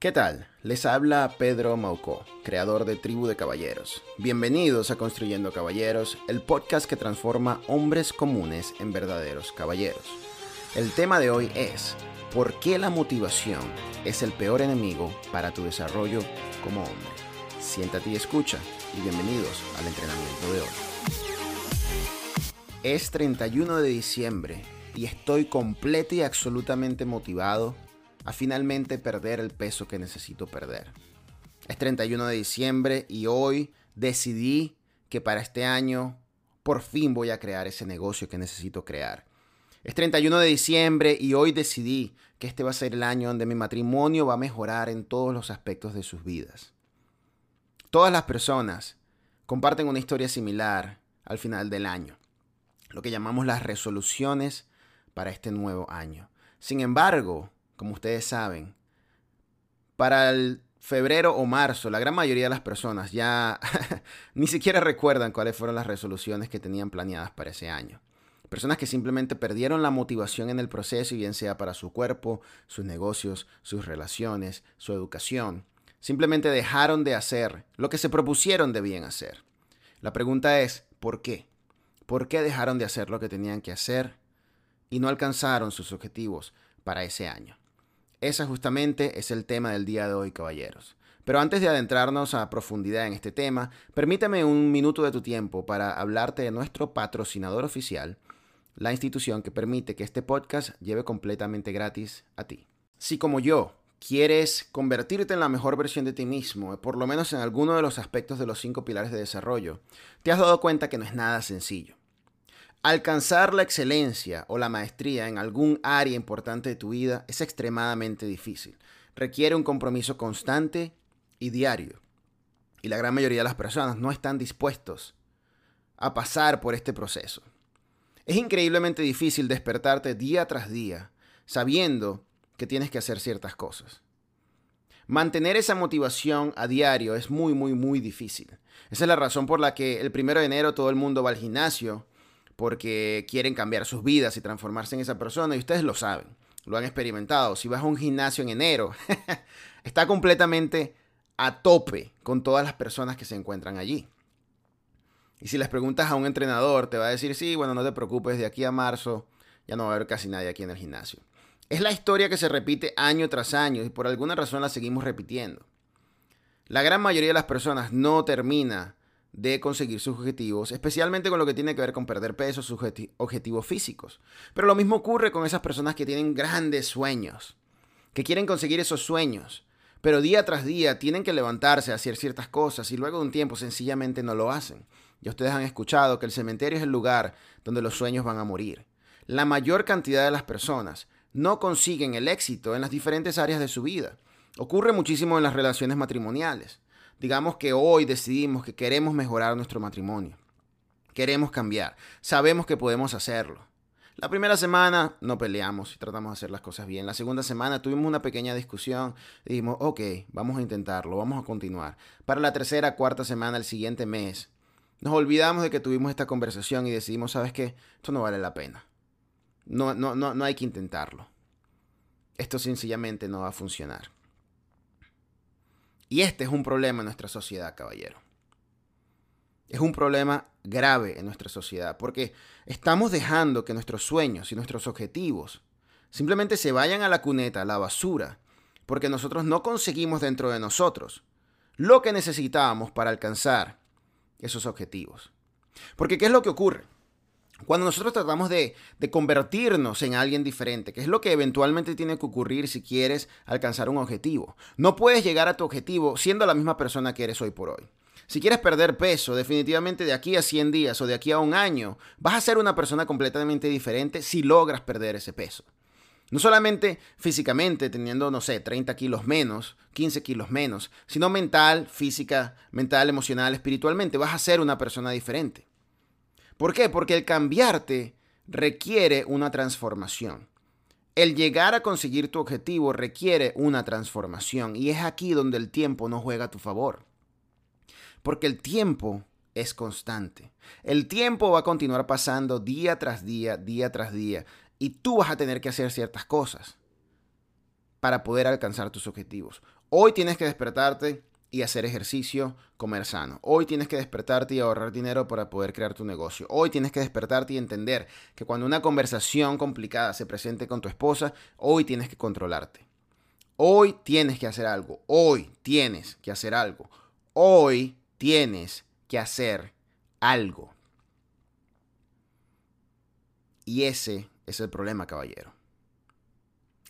¿Qué tal? Les habla Pedro Maucó, creador de Tribu de Caballeros. Bienvenidos a Construyendo Caballeros, el podcast que transforma hombres comunes en verdaderos caballeros. El tema de hoy es ¿Por qué la motivación es el peor enemigo para tu desarrollo como hombre? Siéntate y escucha y bienvenidos al entrenamiento de hoy. Es 31 de diciembre y estoy completo y absolutamente motivado a finalmente perder el peso que necesito perder. Es 31 de diciembre y hoy decidí que para este año por fin voy a crear ese negocio que necesito crear. Es 31 de diciembre y hoy decidí que este va a ser el año donde mi matrimonio va a mejorar en todos los aspectos de sus vidas. Todas las personas comparten una historia similar al final del año, lo que llamamos las resoluciones para este nuevo año. Sin embargo, como ustedes saben, para el febrero o marzo, la gran mayoría de las personas ya ni siquiera recuerdan cuáles fueron las resoluciones que tenían planeadas para ese año. Personas que simplemente perdieron la motivación en el proceso, bien sea para su cuerpo, sus negocios, sus relaciones, su educación. Simplemente dejaron de hacer lo que se propusieron debían hacer. La pregunta es, ¿por qué? ¿Por qué dejaron de hacer lo que tenían que hacer y no alcanzaron sus objetivos para ese año? Ese justamente es el tema del día de hoy, caballeros. Pero antes de adentrarnos a profundidad en este tema, permíteme un minuto de tu tiempo para hablarte de nuestro patrocinador oficial, la institución que permite que este podcast lleve completamente gratis a ti. Si como yo quieres convertirte en la mejor versión de ti mismo, por lo menos en alguno de los aspectos de los cinco pilares de desarrollo, te has dado cuenta que no es nada sencillo. Alcanzar la excelencia o la maestría en algún área importante de tu vida es extremadamente difícil. Requiere un compromiso constante y diario. Y la gran mayoría de las personas no están dispuestos a pasar por este proceso. Es increíblemente difícil despertarte día tras día sabiendo que tienes que hacer ciertas cosas. Mantener esa motivación a diario es muy, muy, muy difícil. Esa es la razón por la que el primero de enero todo el mundo va al gimnasio porque quieren cambiar sus vidas y transformarse en esa persona y ustedes lo saben, lo han experimentado. Si vas a un gimnasio en enero, está completamente a tope con todas las personas que se encuentran allí. Y si les preguntas a un entrenador, te va a decir, sí, bueno, no te preocupes, de aquí a marzo ya no va a haber casi nadie aquí en el gimnasio. Es la historia que se repite año tras año y por alguna razón la seguimos repitiendo. La gran mayoría de las personas no termina de conseguir sus objetivos, especialmente con lo que tiene que ver con perder peso, sus objetivos físicos. Pero lo mismo ocurre con esas personas que tienen grandes sueños, que quieren conseguir esos sueños, pero día tras día tienen que levantarse a hacer ciertas cosas y luego de un tiempo sencillamente no lo hacen. Ya ustedes han escuchado que el cementerio es el lugar donde los sueños van a morir. La mayor cantidad de las personas no consiguen el éxito en las diferentes áreas de su vida. Ocurre muchísimo en las relaciones matrimoniales. Digamos que hoy decidimos que queremos mejorar nuestro matrimonio. Queremos cambiar. Sabemos que podemos hacerlo. La primera semana no peleamos y tratamos de hacer las cosas bien. La segunda semana tuvimos una pequeña discusión dijimos, ok, vamos a intentarlo, vamos a continuar. Para la tercera, cuarta semana, el siguiente mes, nos olvidamos de que tuvimos esta conversación y decidimos, ¿sabes qué? Esto no vale la pena. No, no, no, no hay que intentarlo. Esto sencillamente no va a funcionar. Y este es un problema en nuestra sociedad, caballero. Es un problema grave en nuestra sociedad porque estamos dejando que nuestros sueños y nuestros objetivos simplemente se vayan a la cuneta, a la basura, porque nosotros no conseguimos dentro de nosotros lo que necesitábamos para alcanzar esos objetivos. Porque ¿qué es lo que ocurre? Cuando nosotros tratamos de, convertirnos en alguien diferente, que es lo que eventualmente tiene que ocurrir si quieres alcanzar un objetivo. No puedes llegar a tu objetivo siendo la misma persona que eres hoy por hoy. Si quieres perder peso, definitivamente de aquí a 100 días o de aquí a un año, vas a ser una persona completamente diferente si logras perder ese peso. No solamente físicamente, teniendo, no sé, 30 kilos menos, 15 kilos menos, sino mental, física, mental, emocional, espiritualmente, vas a ser una persona diferente. ¿Por qué? Porque el cambiarte requiere una transformación. El llegar a conseguir tu objetivo requiere una transformación y es aquí donde el tiempo no juega a tu favor. Porque el tiempo es constante. El tiempo va a continuar pasando día tras día, día tras día y tú vas a tener que hacer ciertas cosas para poder alcanzar tus objetivos. Hoy tienes que despertarte y hacer ejercicio, comer sano. Hoy tienes que despertarte y ahorrar dinero para poder crear tu negocio. Hoy tienes que despertarte y entender que cuando una conversación complicada se presente con tu esposa, hoy tienes que controlarte. Hoy tienes que hacer algo. Hoy tienes que hacer algo. Hoy tienes que hacer algo. Y ese es el problema, caballero.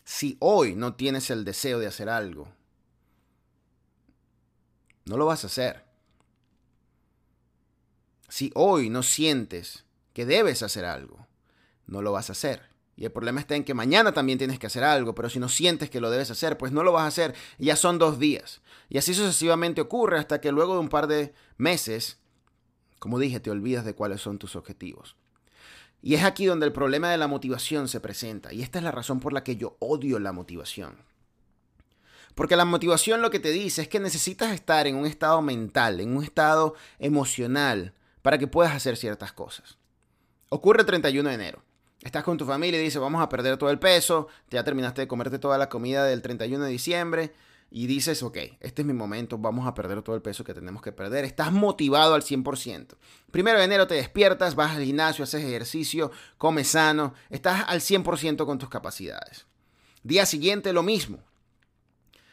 Si hoy no tienes el deseo de hacer algo, no lo vas a hacer. Si hoy no sientes que debes hacer algo, no lo vas a hacer. Y el problema está en que mañana también tienes que hacer algo, pero si no sientes que lo debes hacer, pues no lo vas a hacer. ya son dos días. Y así sucesivamente ocurre hasta que luego de un par de meses, como dije, te olvidas de cuáles son tus objetivos. Y es aquí donde el problema de la motivación se presenta. Y esta es la razón por la que yo odio la motivación. Porque la motivación lo que te dice es que necesitas estar en un estado mental, en un estado emocional, para que puedas hacer ciertas cosas. Ocurre el 31 de enero. Estás con tu familia y dices, vamos a perder todo el peso, ya terminaste de comerte toda la comida del 31 de diciembre y dices, ok, este es mi momento, vamos a perder todo el peso que tenemos que perder. Estás motivado al 100%. Primero de enero te despiertas, vas al gimnasio, haces ejercicio, comes sano, estás al 100% con tus capacidades. Día siguiente lo mismo.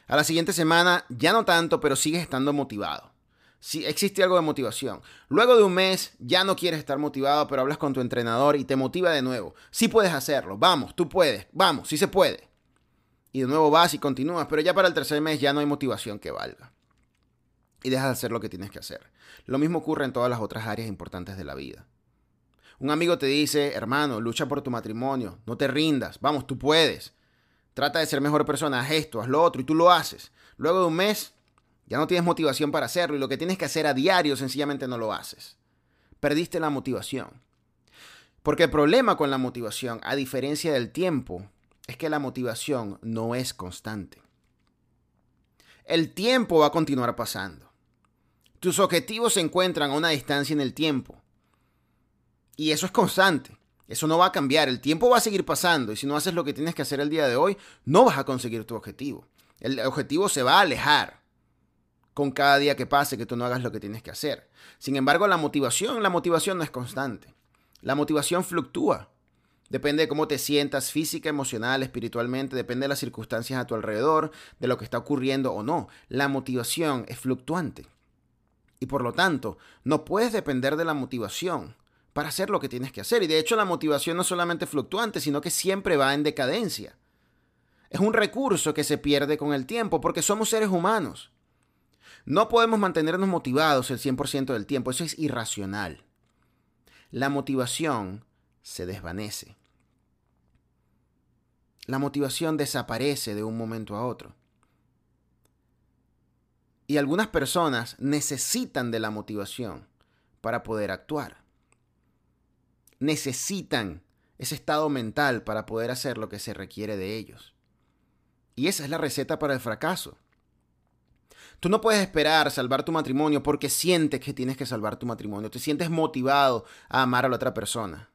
A la siguiente semana ya no tanto, pero sigues estando motivado. Sí, existe algo de motivación. Luego de un mes ya no quieres estar motivado, pero hablas con tu entrenador y te motiva de nuevo. Sí puedes hacerlo, vamos, tú puedes, vamos, sí se puede. Y de nuevo vas y continúas, pero ya para el tercer mes ya no hay motivación que valga. Y dejas de hacer lo que tienes que hacer. Lo mismo ocurre en todas las otras áreas importantes de la vida. Un amigo te dice, hermano, lucha por tu matrimonio, no te rindas, vamos, tú puedes. Trata de ser mejor persona, haz esto, haz lo otro y tú lo haces. Luego de un mes ya no tienes motivación para hacerlo y lo que tienes que hacer a diario sencillamente no lo haces. Perdiste la motivación. Porque el problema con la motivación, a diferencia del tiempo, es que la motivación no es constante. El tiempo va a continuar pasando. Tus objetivos se encuentran a una distancia en el tiempo. Y eso es constante. Eso no va a cambiar, el tiempo va a seguir pasando y si no haces lo que tienes que hacer el día de hoy, no vas a conseguir tu objetivo. El objetivo se va a alejar con cada día que pase que tú no hagas lo que tienes que hacer. Sin embargo, la motivación, la motivación no es constante. La motivación fluctúa. Depende de cómo te sientas física, emocional, espiritualmente, depende de las circunstancias a tu alrededor, de lo que está ocurriendo o no. La motivación es fluctuante. Y por lo tanto, no puedes depender de la motivación para hacer lo que tienes que hacer. Y de hecho la motivación no es solamente fluctuante, sino que siempre va en decadencia. Es un recurso que se pierde con el tiempo porque somos seres humanos. No podemos mantenernos motivados el 100% del tiempo, eso es irracional. La motivación se desvanece. La motivación desaparece de un momento a otro. Y algunas personas necesitan de la motivación para poder actuar necesitan ese estado mental para poder hacer lo que se requiere de ellos. Y esa es la receta para el fracaso. Tú no puedes esperar salvar tu matrimonio porque sientes que tienes que salvar tu matrimonio. Te sientes motivado a amar a la otra persona.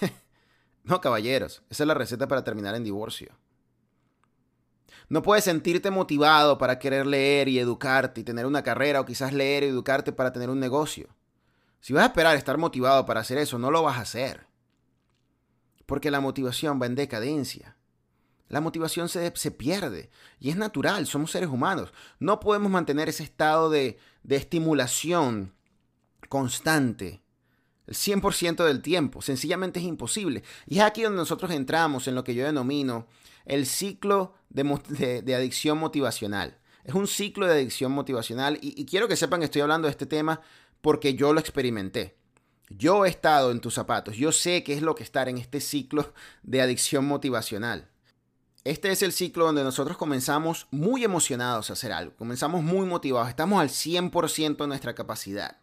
no, caballeros, esa es la receta para terminar en divorcio. No puedes sentirte motivado para querer leer y educarte y tener una carrera o quizás leer y educarte para tener un negocio. Si vas a esperar estar motivado para hacer eso, no lo vas a hacer. Porque la motivación va en decadencia. La motivación se, se, pierde y es natural, somos seres humanos. No podemos mantener ese estado de, de estimulación constante el 100% del tiempo. Sencillamente es imposible. Y es aquí donde nosotros entramos en lo que yo denomino el ciclo de, adicción motivacional. Es un ciclo de adicción motivacional y, y quiero que sepan que estoy hablando de este tema porque yo lo experimenté. Yo he estado en tus zapatos, yo sé qué es lo que estar en este ciclo de adicción motivacional. Este es el ciclo donde nosotros comenzamos muy emocionados a hacer algo, comenzamos muy motivados, estamos al 100% de nuestra capacidad.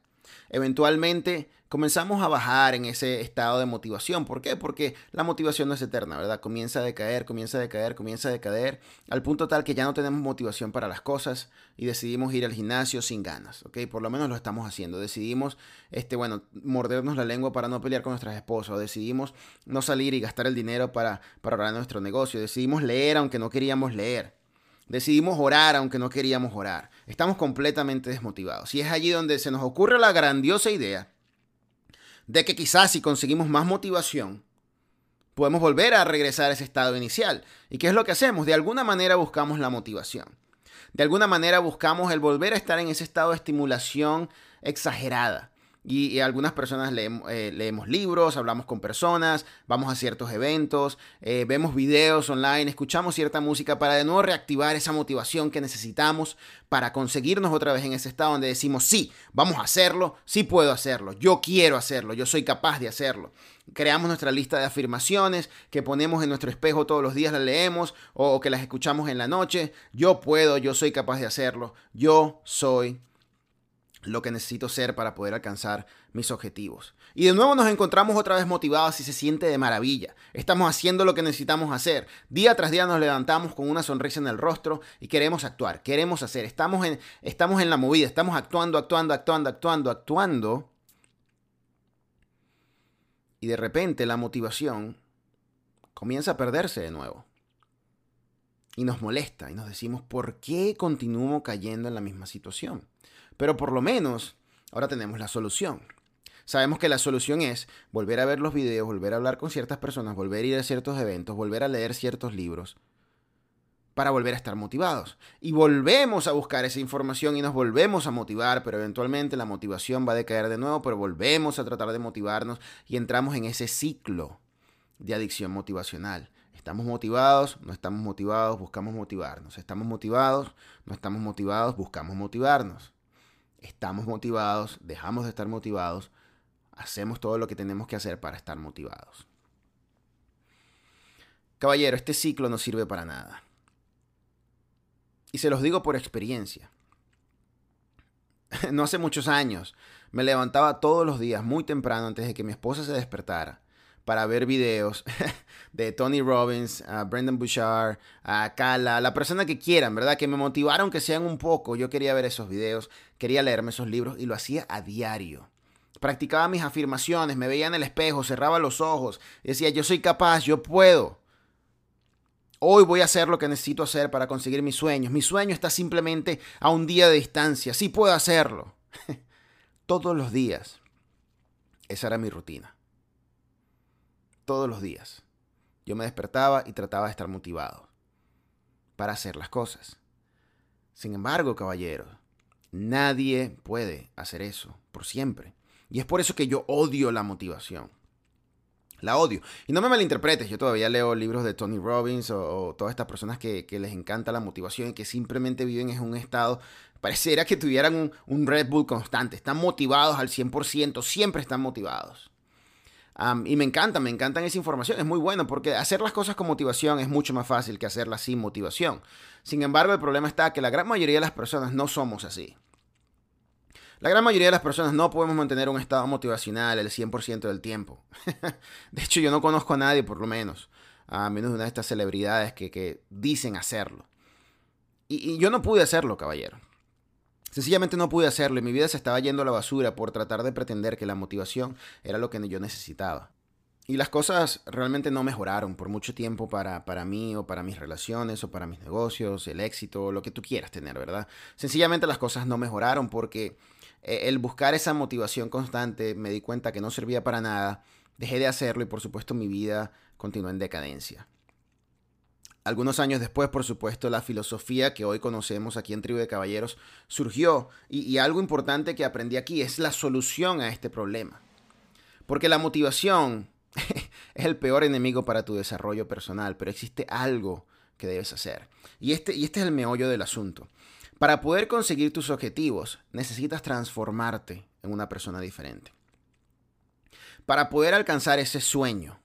Eventualmente comenzamos a bajar en ese estado de motivación. ¿Por qué? Porque la motivación no es eterna, ¿verdad? Comienza a decaer, comienza a decaer, comienza a decaer, al punto tal que ya no tenemos motivación para las cosas y decidimos ir al gimnasio sin ganas, ¿ok? Por lo menos lo estamos haciendo. Decidimos, este, bueno, mordernos la lengua para no pelear con nuestras esposas, decidimos no salir y gastar el dinero para, para ahorrar nuestro negocio, decidimos leer aunque no queríamos leer. Decidimos orar aunque no queríamos orar. Estamos completamente desmotivados. Y es allí donde se nos ocurre la grandiosa idea de que quizás si conseguimos más motivación, podemos volver a regresar a ese estado inicial. ¿Y qué es lo que hacemos? De alguna manera buscamos la motivación. De alguna manera buscamos el volver a estar en ese estado de estimulación exagerada. Y, algunas personas eh, leemos, libros, hablamos con personas, vamos a ciertos eventos, eh, vemos videos online, escuchamos cierta música para de nuevo reactivar esa motivación que necesitamos para conseguirnos otra vez en ese estado donde decimos, sí, vamos a hacerlo, sí puedo hacerlo, yo quiero hacerlo, yo soy capaz de hacerlo. Creamos nuestra lista de afirmaciones que ponemos en nuestro espejo todos los días, las leemos o que las escuchamos en la noche. Yo puedo, yo soy capaz de hacerlo, yo soy lo que necesito ser para poder alcanzar mis objetivos. Y de nuevo nos encontramos otra vez motivados y se siente de maravilla. Estamos haciendo lo que necesitamos hacer. Día tras día nos levantamos con una sonrisa en el rostro y queremos actuar, queremos hacer. Estamos en, estamos en la movida, estamos actuando, actuando, actuando, actuando, actuando. Y de repente la motivación comienza a perderse de nuevo. Y nos molesta y nos decimos, ¿por qué continúo cayendo en la misma situación? Pero por lo menos ahora tenemos la solución. Sabemos que la solución es volver a ver los videos, volver a hablar con ciertas personas, volver a ir a ciertos eventos, volver a leer ciertos libros para volver a estar motivados. Y volvemos a buscar esa información y nos volvemos a motivar, pero eventualmente la motivación va a decaer de nuevo, pero volvemos a tratar de motivarnos y entramos en ese ciclo de adicción motivacional. Estamos motivados, no estamos motivados, buscamos motivarnos. Estamos motivados, no estamos motivados, buscamos motivarnos estamos motivados, dejamos de estar motivados, hacemos todo lo que tenemos que hacer para estar motivados. Caballero, este ciclo no sirve para nada. Y se los digo por experiencia. No hace muchos años me levantaba todos los días muy temprano antes de que mi esposa se despertara para ver videos de Tony Robbins, a Brendan Bouchard, a Kala, la persona que quieran, ¿verdad? Que me motivaron que sean un poco. Yo quería ver esos videos, quería leerme esos libros y lo hacía a diario. Practicaba mis afirmaciones, me veía en el espejo, cerraba los ojos decía, yo soy capaz, yo puedo. Hoy voy a hacer lo que necesito hacer para conseguir mis sueños. Mi sueño está simplemente a un día de distancia. Sí puedo hacerlo. Todos los días. Esa era mi rutina todos los días. Yo me despertaba y trataba de estar motivado para hacer las cosas. Sin embargo, caballeros, nadie puede hacer eso por siempre. Y es por eso que yo odio la motivación. La odio. Y no me malinterpretes, yo todavía leo libros de Tony Robbins o, todas estas personas que, les encanta la motivación y que simplemente viven en un estado, pareciera que tuvieran un, un Red Bull constante. Están motivados al 100%, siempre están motivados y me encanta, me encantan esa información, es muy bueno porque hacer las cosas con motivación es mucho más fácil que hacerlas sin motivación. Sin embargo, el problema está que la gran mayoría de las personas no somos así. La gran mayoría de las personas no podemos mantener un estado motivacional el 100% del tiempo. de hecho, yo no conozco a nadie, por lo menos, a menos de una de estas celebridades que, dicen hacerlo. y yo no pude hacerlo, caballero. Sencillamente no pude hacerlo y mi vida se estaba yendo a la basura por tratar de pretender que la motivación era lo que yo necesitaba. Y las cosas realmente no mejoraron por mucho tiempo para, para mí o para mis relaciones o para mis negocios, el éxito, lo que tú quieras tener, ¿verdad? Sencillamente las cosas no mejoraron porque eh, el buscar esa motivación constante me di cuenta que no servía para nada, dejé de hacerlo y por supuesto mi vida continuó en decadencia. Algunos años después, por supuesto, la filosofía que hoy conocemos aquí en Tribu de Caballeros surgió y, algo importante que aprendí aquí es la solución a este problema. Porque la motivación es el peor enemigo para tu desarrollo personal, pero existe algo que debes hacer. Y este, y este es el meollo del asunto. Para poder conseguir tus objetivos, necesitas transformarte en una persona diferente. Para poder alcanzar ese sueño,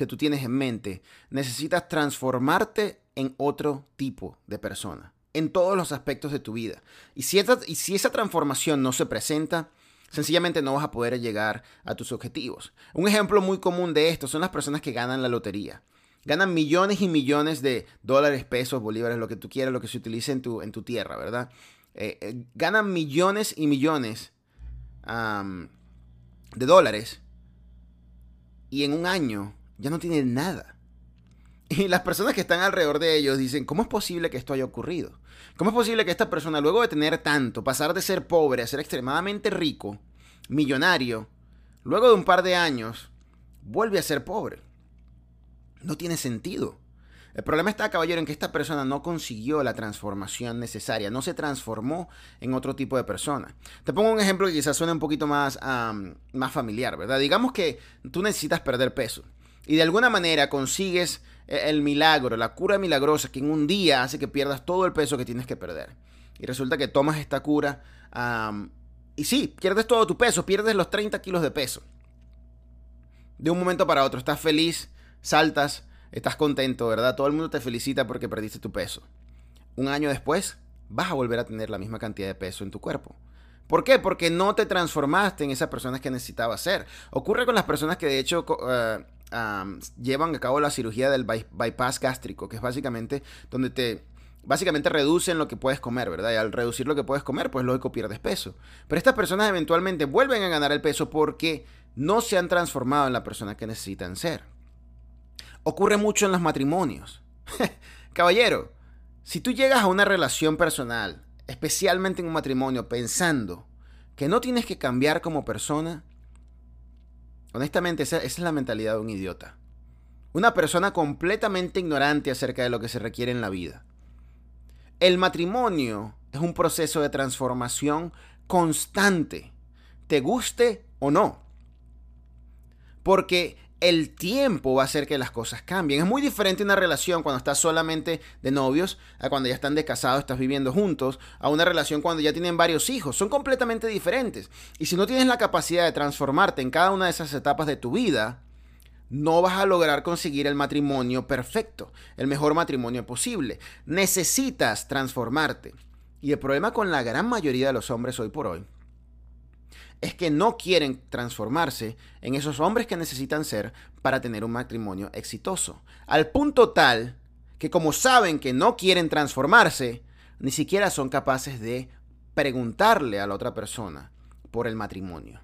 que tú tienes en mente, necesitas transformarte en otro tipo de persona, en todos los aspectos de tu vida. Y si, esa, y si esa transformación no se presenta, sencillamente no vas a poder llegar a tus objetivos. Un ejemplo muy común de esto son las personas que ganan la lotería. Ganan millones y millones de dólares, pesos, bolívares, lo que tú quieras, lo que se utilice en tu, en tu tierra, ¿verdad? Eh, eh, ganan millones y millones de dólares y en un año ya no tiene nada. Y las personas que están alrededor de ellos dicen, ¿cómo es posible que esto haya ocurrido? ¿Cómo es posible que esta persona, luego de tener tanto, pasar de ser pobre a ser extremadamente rico, millonario, luego de un par de años, vuelve a ser pobre? No tiene sentido. El problema está, caballero, en que esta persona no consiguió la transformación necesaria, no se transformó en otro tipo de persona. Te pongo un ejemplo que quizás suene un poquito más, más familiar, ¿verdad? Digamos que tú necesitas perder peso y de alguna manera consigues e, el milagro, la cura milagrosa que en un día hace que pierdas todo el peso que tienes que perder. Y resulta que tomas esta cura y sí, pierdes todo tu peso, pierdes los 30 kilos de peso. De un momento para otro, estás feliz, saltas, estás contento, ¿verdad? Todo el mundo te felicita porque perdiste tu peso. Un año después, vas a volver a tener la misma cantidad de peso en tu cuerpo. ¿Por qué? Porque no te transformaste en esas personas que necesitabas ser. Ocurre con las personas que de hecho llevan a cabo la cirugía del bypass gástrico, que es básicamente donde te básicamente reducen lo que puedes comer, ¿verdad? Y al reducir lo que puedes comer, pues lógico pierdes peso. Pero estas personas eventualmente vuelven a ganar el peso porque no se han transformado en la persona que necesitan ser. Ocurre mucho en los matrimonios. Caballero, si tú llegas a una relación personal, especialmente en un matrimonio, pensando que no tienes que cambiar como persona, Honestamente, esa, es la mentalidad de un idiota. Una persona completamente ignorante acerca de lo que se requiere en la vida. El matrimonio es un proceso de transformación constante, te guste o no. Porque el tiempo va a hacer que las cosas cambien. Es muy diferente una relación cuando estás solamente de novios a cuando ya están de casados, estás viviendo juntos, a una relación cuando ya tienen varios hijos. Son completamente diferentes. Y si no tienes la capacidad de transformarte en cada una de esas etapas de tu vida, no vas a lograr conseguir el matrimonio perfecto, el mejor matrimonio posible. Necesitas transformarte. Y el problema con la gran mayoría de los hombres hoy por hoy es que no quieren transformarse en esos hombres que necesitan ser para tener un matrimonio exitoso. Al punto tal que como saben que no quieren transformarse, ni siquiera son capaces de preguntarle a la otra persona por el matrimonio.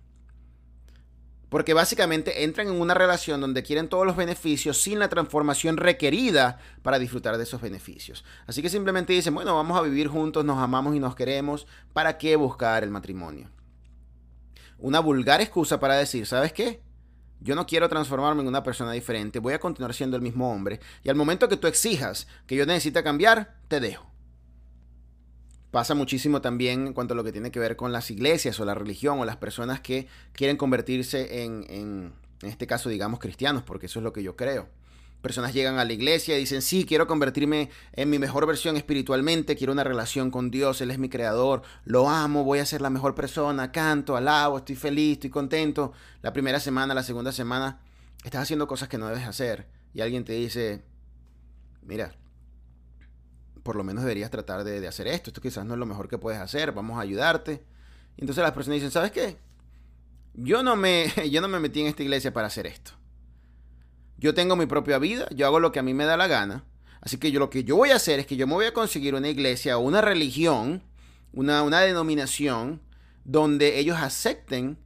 Porque básicamente entran en una relación donde quieren todos los beneficios sin la transformación requerida para disfrutar de esos beneficios. Así que simplemente dicen, bueno, vamos a vivir juntos, nos amamos y nos queremos, ¿para qué buscar el matrimonio? Una vulgar excusa para decir, ¿sabes qué? Yo no quiero transformarme en una persona diferente, voy a continuar siendo el mismo hombre y al momento que tú exijas que yo necesite cambiar, te dejo. Pasa muchísimo también en cuanto a lo que tiene que ver con las iglesias o la religión o las personas que quieren convertirse en, en, en este caso, digamos, cristianos, porque eso es lo que yo creo. Personas llegan a la iglesia y dicen, sí, quiero convertirme en mi mejor versión espiritualmente, quiero una relación con Dios, Él es mi creador, lo amo, voy a ser la mejor persona, canto, alabo, estoy feliz, estoy contento. La primera semana, la segunda semana, estás haciendo cosas que no debes hacer y alguien te dice, mira, por lo menos deberías tratar de, hacer esto, esto quizás no es lo mejor que puedes hacer, vamos a ayudarte. Y entonces las personas dicen, ¿sabes qué? Yo no me, yo no me metí en esta iglesia para hacer esto. Yo tengo mi propia vida, yo hago lo que a mí me da la gana. Así que yo lo que yo voy a hacer es que yo me voy a conseguir una iglesia o una religión, una, una denominación, donde ellos acepten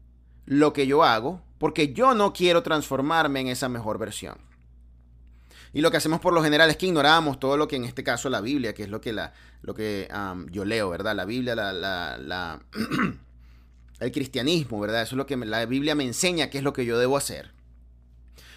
lo que yo hago, porque yo no quiero transformarme en esa mejor versión. Y lo que hacemos por lo general es que ignoramos todo lo que en este caso la Biblia, que es lo que, la, lo que yo leo, ¿verdad? La Biblia, la, la, el cristianismo, ¿verdad? Eso es lo que la Biblia me enseña, qué es lo que yo debo hacer.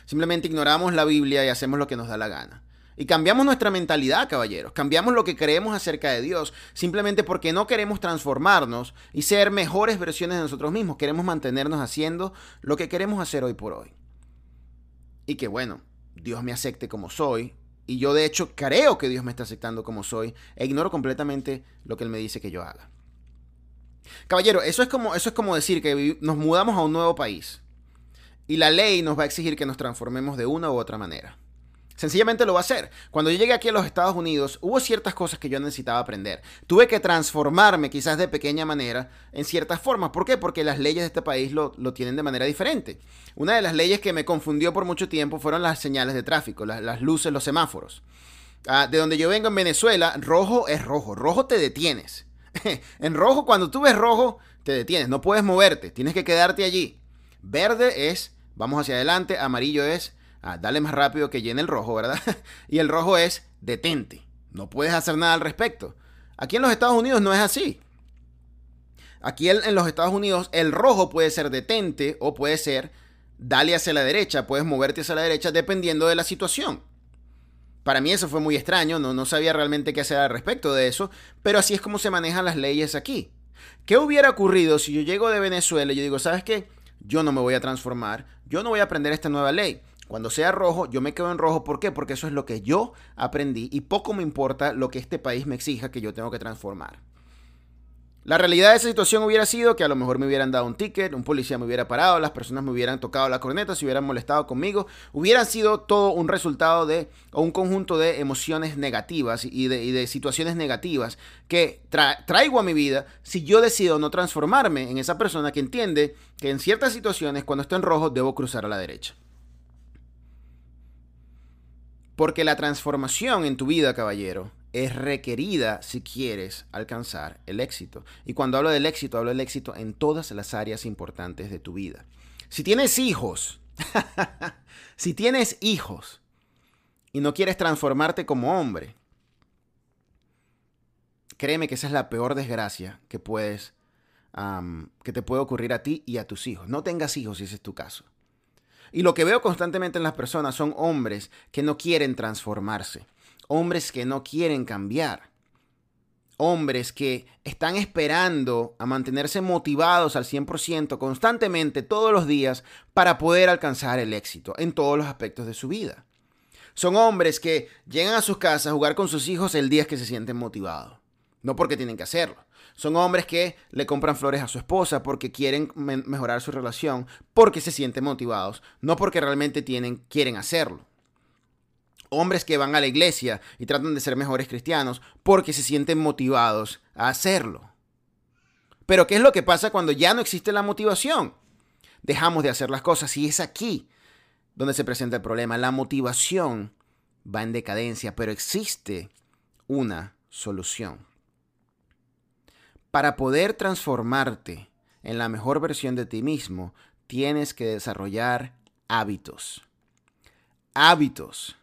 Simplemente ignoramos la Biblia y hacemos lo que nos da la gana. Y cambiamos nuestra mentalidad, caballeros. Cambiamos lo que creemos acerca de Dios simplemente porque no queremos transformarnos y ser mejores versiones de nosotros mismos. Queremos mantenernos haciendo lo que queremos hacer hoy por hoy. Y que bueno, Dios me acepte como soy. Y yo de hecho creo que Dios me está aceptando como soy. E ignoro completamente lo que Él me dice que yo haga. Caballero, eso es como, eso es como decir que nos mudamos a un nuevo país y la ley nos va a exigir que nos transformemos de una u otra manera. Sencillamente lo va a hacer. Cuando yo llegué aquí a los Estados Unidos, hubo ciertas cosas que yo necesitaba aprender. Tuve que transformarme quizás de pequeña manera en ciertas formas. ¿Por qué? Porque las leyes de este país lo, tienen de manera diferente. Una de las leyes que me confundió por mucho tiempo fueron las señales de tráfico, las, luces, los semáforos. Ah, de donde yo vengo en Venezuela, rojo es rojo. Rojo te detienes. en rojo, cuando tú ves rojo, te detienes. No puedes moverte. Tienes que quedarte allí. Verde es vamos hacia adelante, amarillo es Ah, dale más rápido que llene el rojo, ¿verdad? y el rojo es detente. No puedes hacer nada al respecto. Aquí en los Estados Unidos no es así. Aquí en, los Estados Unidos el rojo puede ser detente o puede ser dale hacia la derecha, puedes moverte hacia la derecha dependiendo de la situación. Para mí eso fue muy extraño, no, no sabía realmente qué hacer al respecto de eso, pero así es como se manejan las leyes aquí. ¿Qué hubiera ocurrido si yo llego de Venezuela y yo digo, ¿sabes qué? Yo no me voy a transformar, yo no voy a aprender esta nueva ley. Cuando sea rojo, yo me quedo en rojo. ¿Por qué? Porque eso es lo que yo aprendí y poco me importa lo que este país me exija que yo tengo que transformar. La realidad de esa situación hubiera sido que a lo mejor me hubieran dado un ticket, un policía me hubiera parado, las personas me hubieran tocado la corneta, se hubieran molestado conmigo, hubieran sido todo un resultado de, o un conjunto de emociones negativas y de, situaciones negativas que traigo a mi vida si yo decido no transformarme en esa persona que entiende que en ciertas situaciones cuando estoy en rojo debo cruzar a la derecha. Porque la transformación en tu vida, caballero, es requerida si quieres alcanzar el éxito. Y cuando hablo del éxito, hablo del éxito en todas las áreas importantes de tu vida. Si tienes hijos, si tienes hijos y no quieres transformarte como hombre, créeme que esa es la peor desgracia que puedes, que te puede ocurrir a ti y a tus hijos. No tengas hijos si ese es tu caso. Y lo que veo constantemente en las personas son hombres que no quieren transformarse hombres que no quieren cambiar, hombres que están esperando a mantenerse motivados al 100% constantemente todos los días para poder alcanzar el éxito en todos los aspectos de su vida. Son hombres que llegan a sus casas a jugar con sus hijos el día que se sienten motivados, no porque tienen que hacerlo. Son hombres que le compran flores a su esposa porque quieren mejorar su relación, porque se sienten motivados, no porque realmente tienen, quieren hacerlo hombres que van a la iglesia y tratan de ser mejores cristianos porque se sienten motivados a hacerlo. Pero ¿qué es lo que pasa cuando ya no existe la motivación? Dejamos de hacer las cosas y es aquí donde se presenta el problema. La motivación va en decadencia, pero existe una solución. Para poder transformarte en la mejor versión de ti mismo, tienes que desarrollar hábitos. Hábitos.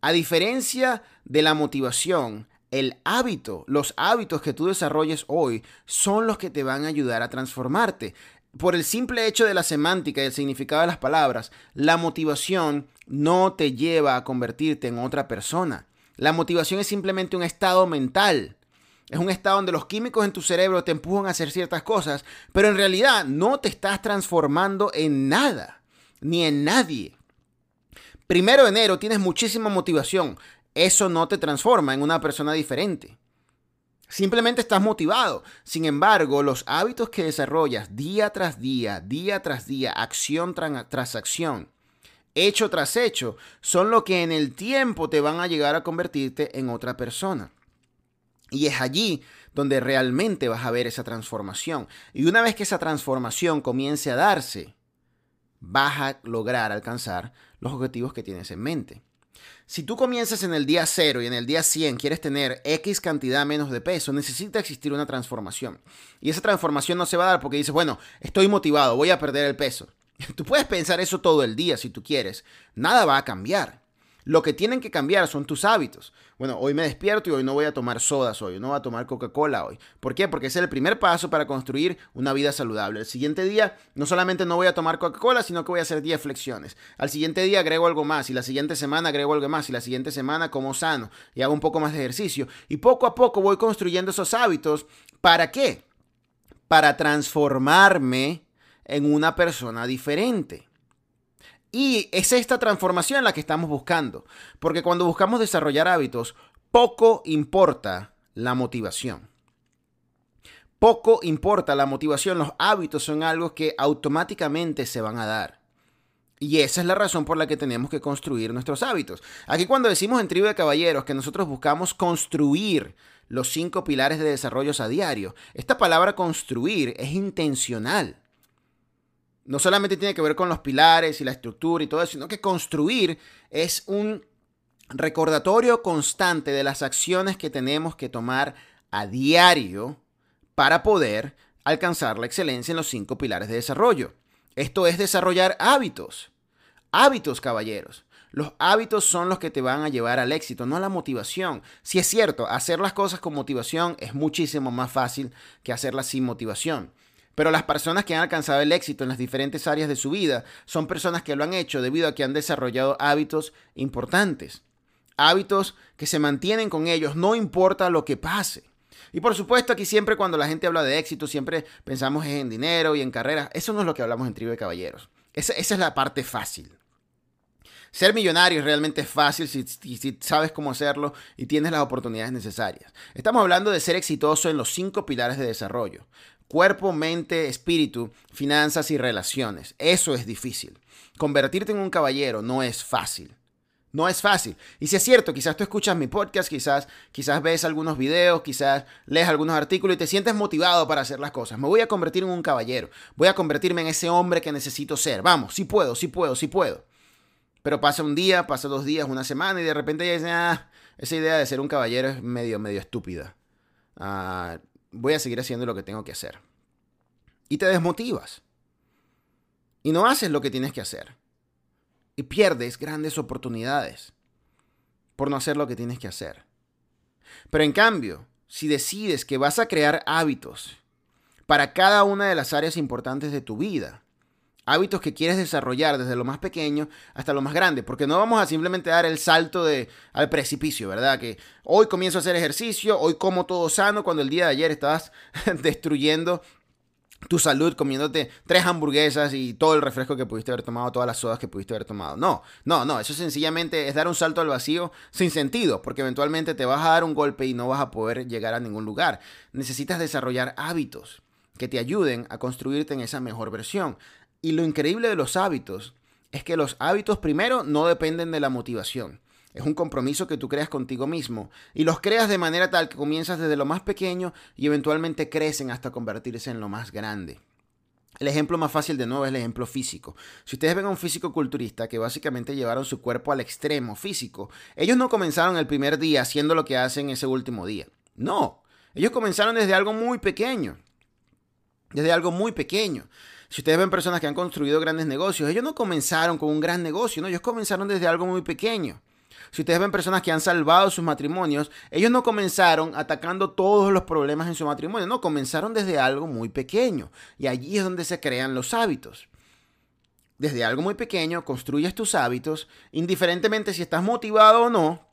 A diferencia de la motivación, el hábito, los hábitos que tú desarrolles hoy son los que te van a ayudar a transformarte. Por el simple hecho de la semántica y el significado de las palabras, la motivación no te lleva a convertirte en otra persona. La motivación es simplemente un estado mental. Es un estado donde los químicos en tu cerebro te empujan a hacer ciertas cosas, pero en realidad no te estás transformando en nada, ni en nadie. Primero de enero tienes muchísima motivación. Eso no te transforma en una persona diferente. Simplemente estás motivado. Sin embargo, los hábitos que desarrollas día tras día, día tras día, acción tras acción, hecho tras hecho, son lo que en el tiempo te van a llegar a convertirte en otra persona. Y es allí donde realmente vas a ver esa transformación. Y una vez que esa transformación comience a darse, vas a lograr alcanzar los objetivos que tienes en mente. Si tú comienzas en el día 0 y en el día 100 quieres tener X cantidad menos de peso, necesita existir una transformación. Y esa transformación no se va a dar porque dices, bueno, estoy motivado, voy a perder el peso. Tú puedes pensar eso todo el día si tú quieres. Nada va a cambiar. Lo que tienen que cambiar son tus hábitos. Bueno, hoy me despierto y hoy no voy a tomar sodas hoy, no voy a tomar Coca-Cola hoy. ¿Por qué? Porque es el primer paso para construir una vida saludable. El siguiente día no solamente no voy a tomar Coca-Cola, sino que voy a hacer 10 flexiones. Al siguiente día agrego algo más y la siguiente semana agrego algo más y la siguiente semana como sano y hago un poco más de ejercicio. Y poco a poco voy construyendo esos hábitos. ¿Para qué? Para transformarme en una persona diferente. Y es esta transformación la que estamos buscando, porque cuando buscamos desarrollar hábitos, poco importa la motivación. Poco importa la motivación, los hábitos son algo que automáticamente se van a dar. Y esa es la razón por la que tenemos que construir nuestros hábitos. Aquí cuando decimos en Tribu de Caballeros que nosotros buscamos construir los cinco pilares de desarrollo a diario, esta palabra construir es intencional no solamente tiene que ver con los pilares y la estructura y todo eso, sino que construir es un recordatorio constante de las acciones que tenemos que tomar a diario para poder alcanzar la excelencia en los cinco pilares de desarrollo. Esto es desarrollar hábitos. Hábitos, caballeros. Los hábitos son los que te van a llevar al éxito, no la motivación. Si es cierto, hacer las cosas con motivación es muchísimo más fácil que hacerlas sin motivación. Pero las personas que han alcanzado el éxito en las diferentes áreas de su vida son personas que lo han hecho debido a que han desarrollado hábitos importantes. Hábitos que se mantienen con ellos, no importa lo que pase. Y por supuesto, aquí siempre cuando la gente habla de éxito, siempre pensamos en dinero y en carreras. Eso no es lo que hablamos en Tribu de Caballeros. Esa, es la parte fácil. Ser millonario realmente es fácil si, si, sabes cómo hacerlo y tienes las oportunidades necesarias. Estamos hablando de ser exitoso en los cinco pilares de desarrollo. Cuerpo, mente, espíritu, finanzas y relaciones. Eso es difícil. Convertirte en un caballero no es fácil. No es fácil. Y si es cierto, quizás tú escuchas mi podcast, quizás, quizás ves algunos videos, quizás lees algunos artículos y te sientes motivado para hacer las cosas. Me voy a convertir en un caballero. Voy a convertirme en ese hombre que necesito ser. Vamos, sí puedo, sí puedo, sí puedo. Pero pasa un día, pasa dos días, una semana y de repente ya dicen, ah, esa idea de ser un caballero es medio, medio estúpida. Ah, voy a seguir haciendo lo que tengo que hacer. Y te desmotivas. Y no haces lo que tienes que hacer. Y pierdes grandes oportunidades por no hacer lo que tienes que hacer. Pero en cambio, si decides que vas a crear hábitos para cada una de las áreas importantes de tu vida, hábitos que quieres desarrollar desde lo más pequeño hasta lo más grande, porque no vamos a simplemente dar el salto de, al precipicio, ¿verdad? Que hoy comienzo a hacer ejercicio, hoy como todo sano, cuando el día de ayer estabas destruyendo tu salud comiéndote tres hamburguesas y todo el refresco que pudiste haber tomado, todas las sodas que pudiste haber tomado. No, no, no, eso sencillamente es dar un salto al vacío sin sentido, porque eventualmente te vas a dar un golpe y no vas a poder llegar a ningún lugar. Necesitas desarrollar hábitos que te ayuden a construirte en esa mejor versión. Y lo increíble de los hábitos es que los hábitos primero no dependen de la motivación. Es un compromiso que tú creas contigo mismo y los creas de manera tal que comienzas desde lo más pequeño y eventualmente crecen hasta convertirse en lo más grande. El ejemplo más fácil de nuevo es el ejemplo físico. Si ustedes ven a un físico culturista que básicamente llevaron su cuerpo al extremo físico, ellos no comenzaron el primer día haciendo lo que hacen ese último día. No, ellos comenzaron desde algo muy pequeño. Desde algo muy pequeño. Si ustedes ven personas que han construido grandes negocios, ellos no comenzaron con un gran negocio, no, ellos comenzaron desde algo muy pequeño. Si ustedes ven personas que han salvado sus matrimonios, ellos no comenzaron atacando todos los problemas en su matrimonio, no, comenzaron desde algo muy pequeño. Y allí es donde se crean los hábitos. Desde algo muy pequeño construyes tus hábitos, indiferentemente si estás motivado o no,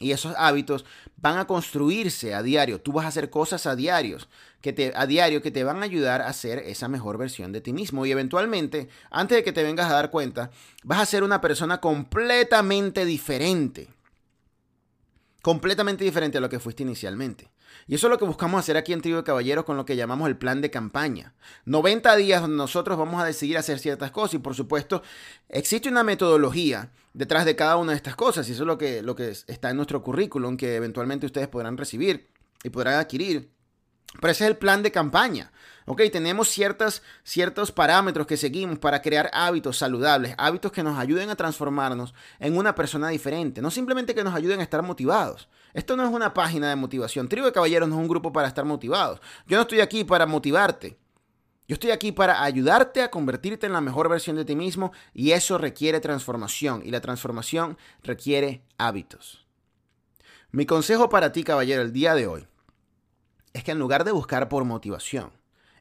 y esos hábitos van a construirse a diario. Tú vas a hacer cosas a, diarios, que te, a diario que te van a ayudar a ser esa mejor versión de ti mismo. Y eventualmente, antes de que te vengas a dar cuenta, vas a ser una persona completamente diferente. Completamente diferente a lo que fuiste inicialmente. Y eso es lo que buscamos hacer aquí en Trío de Caballeros con lo que llamamos el plan de campaña. 90 días donde nosotros vamos a decidir hacer ciertas cosas y por supuesto existe una metodología detrás de cada una de estas cosas y eso es lo que, lo que está en nuestro currículum que eventualmente ustedes podrán recibir y podrán adquirir. Pero ese es el plan de campaña. Ok, tenemos ciertas, ciertos parámetros que seguimos para crear hábitos saludables, hábitos que nos ayuden a transformarnos en una persona diferente, no simplemente que nos ayuden a estar motivados. Esto no es una página de motivación. Tribu de Caballeros no es un grupo para estar motivados. Yo no estoy aquí para motivarte. Yo estoy aquí para ayudarte a convertirte en la mejor versión de ti mismo y eso requiere transformación y la transformación requiere hábitos. Mi consejo para ti, caballero, el día de hoy es que en lugar de buscar por motivación,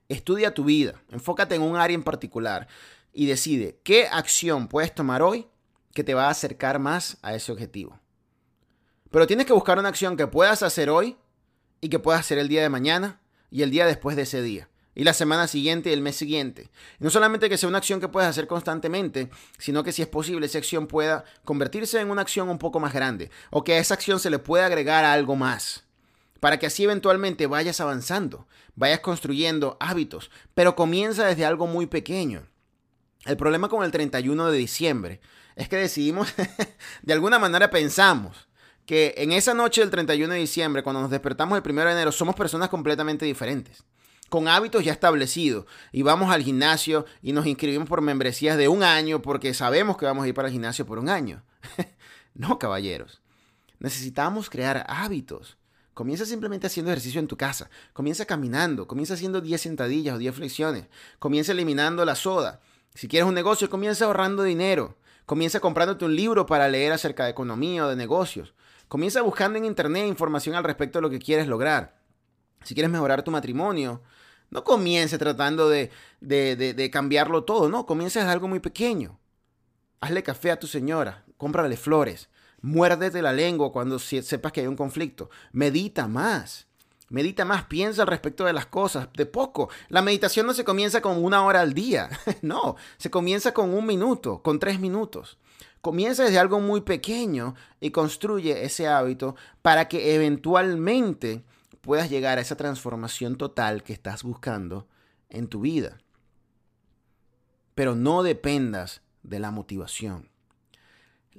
estudia tu vida, enfócate en un área en particular y decide qué acción puedes tomar hoy que te va a acercar más a ese objetivo. Pero tienes que buscar una acción que puedas hacer hoy y que puedas hacer el día de mañana y el día después de ese día. Y la semana siguiente y el mes siguiente. no solamente que sea una acción que puedas hacer constantemente, sino que si es posible esa acción pueda convertirse en una acción un poco más grande. O que a esa acción se le pueda agregar algo más para que así eventualmente vayas avanzando, vayas construyendo hábitos, pero comienza desde algo muy pequeño. El problema con el 31 de diciembre es que decidimos, de alguna manera pensamos que en esa noche del 31 de diciembre, cuando nos despertamos el 1 de enero, somos personas completamente diferentes con hábitos ya establecidos y vamos al gimnasio y nos inscribimos por membresías de un año porque sabemos que vamos a ir para el gimnasio por un año. no, caballeros. Necesitamos crear hábitos. Comienza simplemente haciendo ejercicio en tu casa. Comienza caminando. Comienza haciendo 10 sentadillas o 10 flexiones. Comienza eliminando la soda. Si quieres un negocio, comienza ahorrando dinero. Comienza comprándote un libro para leer acerca de economía o de negocios. Comienza buscando en internet información al respecto de lo que quieres lograr. Si quieres mejorar tu matrimonio, no comiences tratando de, de, cambiarlo todo, no, comiences de algo muy pequeño. Hazle café a tu señora, cómprale flores, muérdete la lengua cuando sepas que hay un conflicto, medita más. Medita más, piensa al respecto de las cosas, de poco. La meditación no se comienza con una hora al día, no, se comienza con un minuto, con tres minutos. Comienza desde algo muy pequeño y construye ese hábito para que eventualmente puedas llegar a esa transformación total que estás buscando en tu vida. Pero no dependas de la motivación.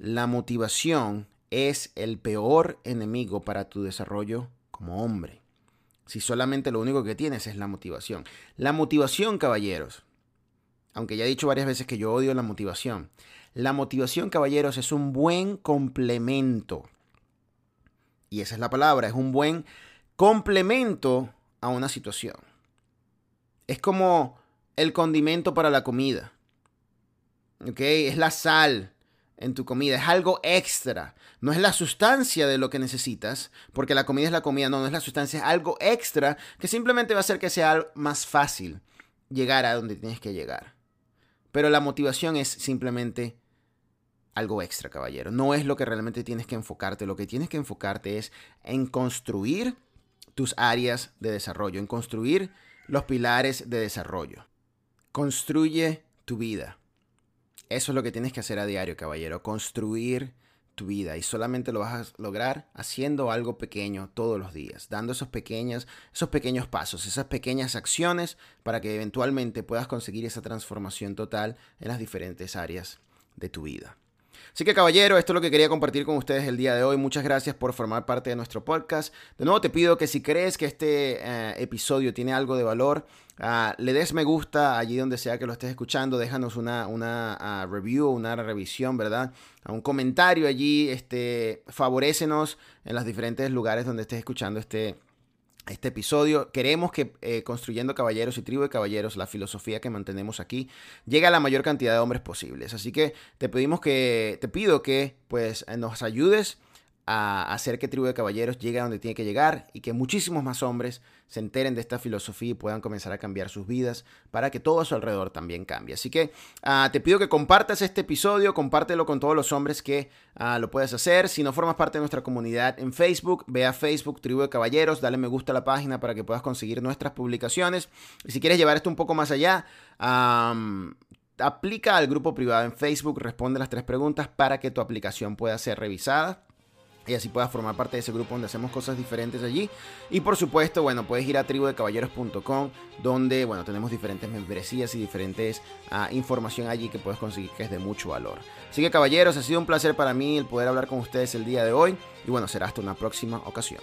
La motivación es el peor enemigo para tu desarrollo como hombre. Si solamente lo único que tienes es la motivación. La motivación, caballeros, aunque ya he dicho varias veces que yo odio la motivación, la motivación, caballeros, es un buen complemento. Y esa es la palabra, es un buen complemento a una situación. Es como el condimento para la comida. ¿Ok? Es la sal en tu comida. Es algo extra. No es la sustancia de lo que necesitas, porque la comida es la comida. No, no es la sustancia. Es algo extra que simplemente va a hacer que sea más fácil llegar a donde tienes que llegar. Pero la motivación es simplemente algo extra, caballero. No es lo que realmente tienes que enfocarte. Lo que tienes que enfocarte es en construir tus áreas de desarrollo, en construir los pilares de desarrollo. Construye tu vida. Eso es lo que tienes que hacer a diario, caballero. Construir tu vida. Y solamente lo vas a lograr haciendo algo pequeño todos los días. Dando esos pequeños, esos pequeños pasos, esas pequeñas acciones para que eventualmente puedas conseguir esa transformación total en las diferentes áreas de tu vida. Así que caballero, esto es lo que quería compartir con ustedes el día de hoy. Muchas gracias por formar parte de nuestro podcast. De nuevo te pido que si crees que este eh, episodio tiene algo de valor, ah, le des me gusta allí donde sea que lo estés escuchando. Déjanos una, una ah, review, una revisión, ¿verdad? un comentario allí. Este, favorecenos en los diferentes lugares donde estés escuchando este este episodio. Queremos que eh, Construyendo Caballeros y Tribu de Caballeros, la filosofía que mantenemos aquí, llegue a la mayor cantidad de hombres posibles. Así que te pedimos que, te pido que pues nos ayudes a hacer que Tribu de Caballeros llegue a donde tiene que llegar y que muchísimos más hombres se enteren de esta filosofía y puedan comenzar a cambiar sus vidas para que todo a su alrededor también cambie. Así que ah, te pido que compartas este episodio, compártelo con todos los hombres que ah, lo puedes hacer. Si no formas parte de nuestra comunidad en Facebook, ve a Facebook Tribu de Caballeros, dale me gusta a la página para que puedas conseguir nuestras publicaciones. Y si quieres llevar esto un poco más allá, aplica al grupo privado en Facebook, responde las tres preguntas para que tu aplicación pueda ser revisada y así puedas formar parte de ese grupo donde hacemos cosas diferentes allí. Y por supuesto, bueno, puedes ir a tribudecaballeros.com donde, bueno, tenemos diferentes membresías y diferentes uh, información allí que puedes conseguir que es de mucho valor. Así que caballeros, ha sido un placer para mí el poder hablar con ustedes el día de hoy y bueno, será hasta una próxima ocasión.